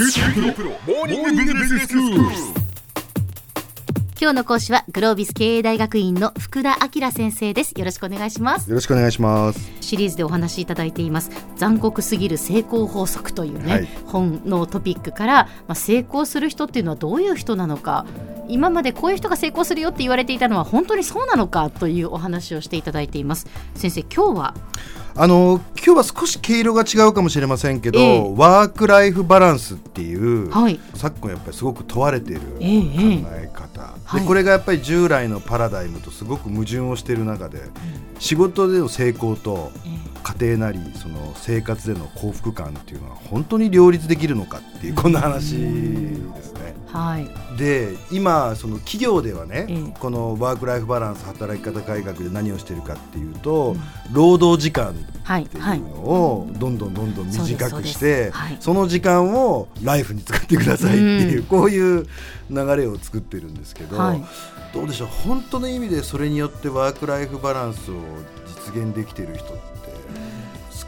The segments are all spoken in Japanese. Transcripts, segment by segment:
今日の講師はグロービス経営大学院の福田明先生です。よろしくお願いします。よろしくお願いします。シリーズでお話しいただいています。残酷すぎる成功法則というね、はい。本のトピックから、まあ、成功する人っていうのはどういう人なのか。今までこういう人が成功するよって言われていたのは本当にそうなのかというお話をしていただいています。先生今日はあの今日は少し毛色が違うかもしれませんけど、ええ。ワークライフバランスっていう、はい。昨今やっぱりすごく問われている考えええ。え方、はい。でこれがやっぱり従来のパラダイムとすごく矛盾をしている中で、仕事での成功と家庭なりその生活での幸福感っていうのは本当に両立できるのかっていうこんな話ですね。はい。で今その企業ではね、ええ。このワーク・ライフ・バランス働き方改革で何をしてるかっていうと、労働時間っていうのをどんどんどんどん短くしてはい。その時間をライフに使ってくださいっていううん。こういう流れを作ってるんですけど、はい。どうでしょう？本当の意味でそれによってワーク・ライフ・バランスを実現できている人って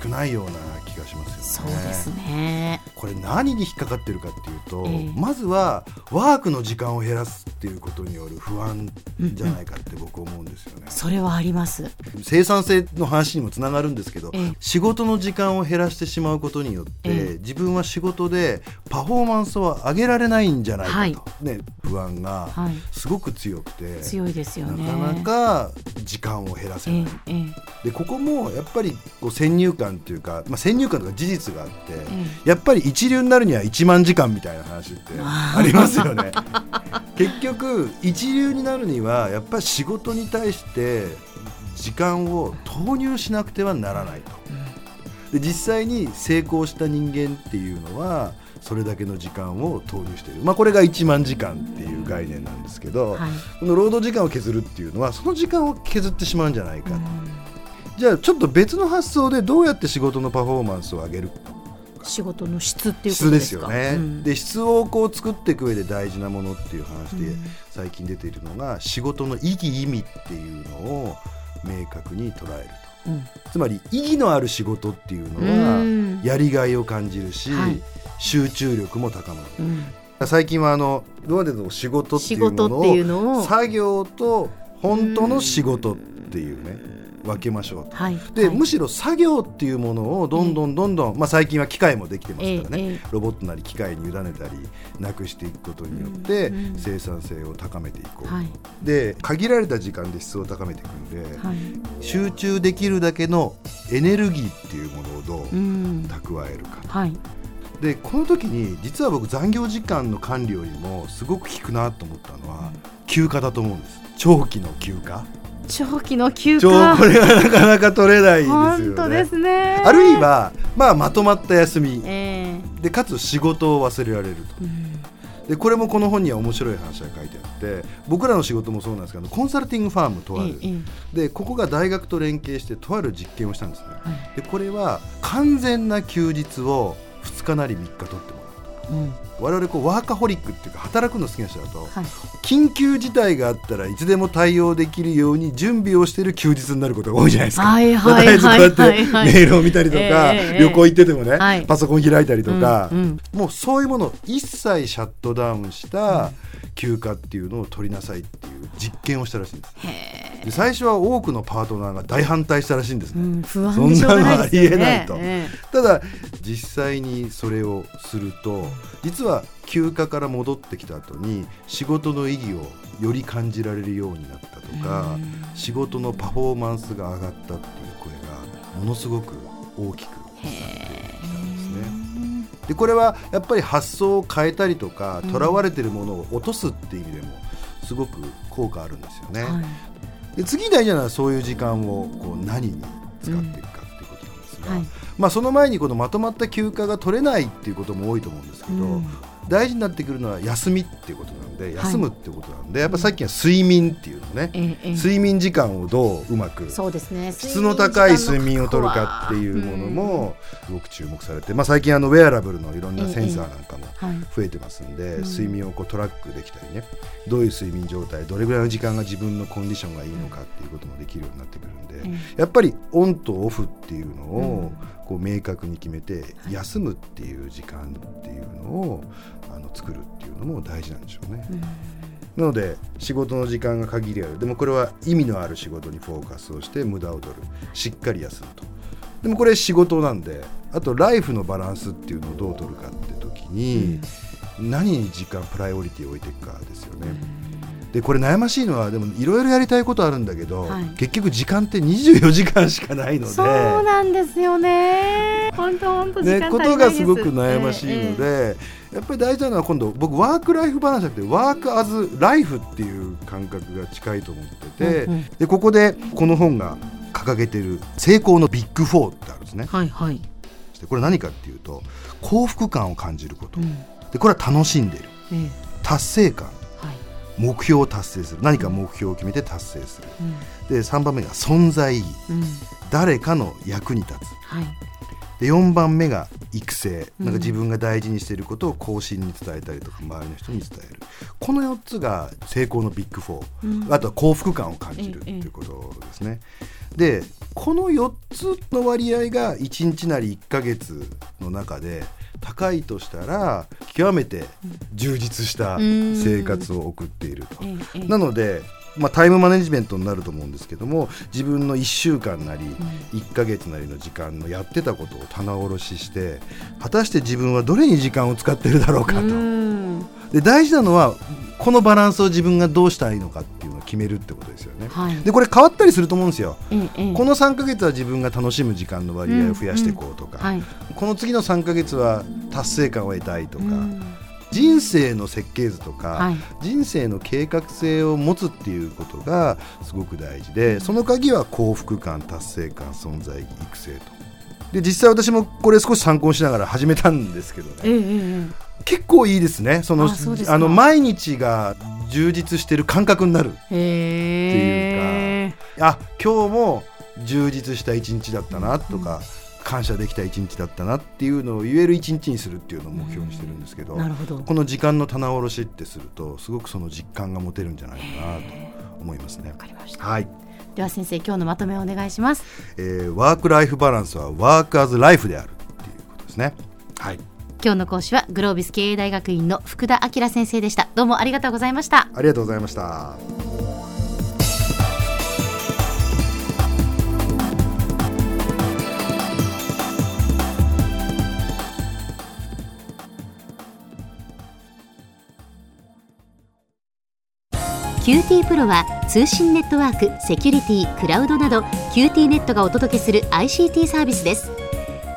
少ないような気がしますよね。そうですね。これ何に引っかかってるかっていうと、ええ。まずはワークの時間を減らすっていうことによる不安じゃないかって僕思うんですよね。それはあります。生産性の話にもつながるんですけど、ええ。仕事の時間を減らしてしまうことによって、ええ。自分は仕事でパフォーマンスを上げられないんじゃないかと、はい。ね、不安がはい。すごく強くて、強いですよね。なかなか時間を減らせない。でここもやっぱりこう先入観っていうか、まあ、先入観とか事実があって、えやっぱり一流になるには1万時間みたいな話ってあ。りますよね。結局一流になるにはやっぱり仕事に対して時間を投入しなくてはならないと。で実際に成功した人間っていうのはそれだけの時間を投入している、まあ、これが1万時間っていう概念なんですけど、はい。この労働時間を削るっていうのはその時間を削ってしまうんじゃないか、うんじゃあちょっと別の発想でどうやって仕事のパフォーマンスを上げる仕事の質っていうこ質とでですすよかね、うん。で質をこう作っていく上で大事なものっていう話で、うん。最近出ているのが仕事の意義意味っていうのを明確に捉えると。うん。つまり意義のある仕事っていうのうん。はやりがいを感じるし、はい。集中力も高まる。うん。最近はあの今までの仕事ってい仕うのを作業と本当の仕事っていうね分けましょうと。はい。で、はい。むしろ作業っていうものをどんどんどんどん、まあ、最近は機械もできてますからね、ロボットなり機械に委ねたりなくしていくことによって生産性を高めていこう、はい。で限られた時間で質を高めていくんで、はい。集中できるだけのエネルギーっていうものをどううん。蓄えるか、はい。でこの時に実は僕残業時間の管理よりもすごく効くなと思ったのは休暇だと思うんです。長期の休暇長期の休暇。これがなかなか取れないですよね本当ですねあるいは、まあ、まとまった休みええでかつ仕事を忘れられるとうんでこれもこの本には面白い話が書いてあって僕らの仕事もそうなんですけどコンサルティングファームとある、えええでここが大学と連携してとある実験をしたんですねはいでこれは完全な休日を2日なり3日取ってもらううん我々こうワーカホリックっていうか働くの好きな人だとはい。緊急事態があったらいつでも対応できるように準備をしている休日になることが多いじゃないですか。はいまあはい絶えずこうやってメールを見たりとか、ええええ。旅行行っててもね、はい。パソコン開いたりとか、うんうん。もうそういうものを一切シャットダウンした休暇っていうのを取りなさいっていう実験をしたらしいんです。へで最初は多くのパートナーが大反対したらしいんですえ、うね。ん、不安でしょうがないですよね。そんなのありえないと。え。ただ実際にそれをすると実は休暇から戻ってきた後に仕事の意義をより感じられるようになったとか仕事のパフォーマンスが上がったっていう声がものすごく大きくえへですね。でこれはやっぱり発想を変えたりとかうんとらわれてるものを落とすっていう意味でもすごく効果あるんですよね。はいで次に大事なのはそういう時間をこう何に使っていくですが、はい。まあ、その前にこのまとまった休暇が取れないっていうことも多いと思うんですけど、うん。大事になってくるのは休みっていうことなんで休むってことなんで、やっぱさっきは睡眠っていうのね、睡眠時間をどううまくそうですね。質の高い睡眠を取るかっていうものもすごく注目されて、まあ、最近あのウェアラブルのいろんなセンサーなんかもはい。増えてますんで、うん。睡眠をこうトラックできたりねどういう睡眠状態どれぐらいの時間が自分のコンディションがいいのかっていうこともできるようになってくるんで、えやっぱりオンとオフっていうのをこう明確に決めて休むっていう時間っていうのをあの作るっていうのも大事なんでしょうね。なので仕事の時間が限りある。でもこれは意味のある仕事にフォーカスをして無駄を取る。しっかり休むと。でもこれ仕事なんであとライフのバランスっていうのをどう取るかって時に、何に時間プライオリティを置いていくかですよね。でこれ悩ましいのはでもいろいろやりたいことあるんだけど、はい。結局時間って24時間しかないので。そうなんですよね。本当本当時間ね、ことがすすごく悩ましいので、やっぱり大事なのは今度僕ワークライフバランスじゃなくて work as life っていう感覚が近いと思ってて、うんうん。でここでこの本が掲げてる成功のビッグフォーってあるんですね。はいはい、でこれ何かっていうと幸福感を感じること、うん。でこれは楽しんでる。ええ。達成感。はい目標を達成する。何か目標を決めて達成する。うん。で3番目が存在意義。うん。誰かの役に立つ。はい。で4番目が育成。うん。なんか自分が大事にしていることを後進に伝えたりとか周りの人に伝える。この4つが成功のビッグフォー、うん。あとは幸福感を感じるっていうことですね。でこの4つの割合が1日なり1ヶ月の中で高いとしたら極めて充実した生活を送っていると。なので、まあ、タイムマネジメントになると思うんですけども自分の1週間なり1ヶ月なりの時間のやってたことを棚卸しして果たして自分はどれに時間を使ってるだろうかと。うん。で大事なのはこのバランスを自分がどうしたらいいのかを決めるってことですよね。はい。でこれ変わったりすると思うんですよ。ええええ。この3ヶ月は自分が楽しむ時間の割合を増やしていこうとか、はい。この次の3ヶ月は達成感を得たいとか、うん。人生の設計図とか、はい。人生の計画性を持つっていうことがすごく大事でその鍵は幸福感達成感存在意義育成と。で実際私もこれ少し参考にしながら始めたんですけどね。え結構いいですね。そのあの毎日が充実してる感覚になる。へえあ今日も充実した一日だったなとか、感謝できた一日だったなっていうのを言える一日にするっていうのを目標にしてるんですけどこの時間の棚卸しってするとすごくその実感が持てるんじゃないかなと思いますね。わ。かりました。はい、では先生今日のまとめをお願いしますえーワークライフバランスはワークアズライフであるっていうことですね。はい、今日の講師はグロービス経営大学院の福田明先生でした。どうもありがとうございました。ありがとうございました。 QT PRO は通信ネットワーク、セキュリティ、クラウドなど QT ネットがお届けする ICT サービスです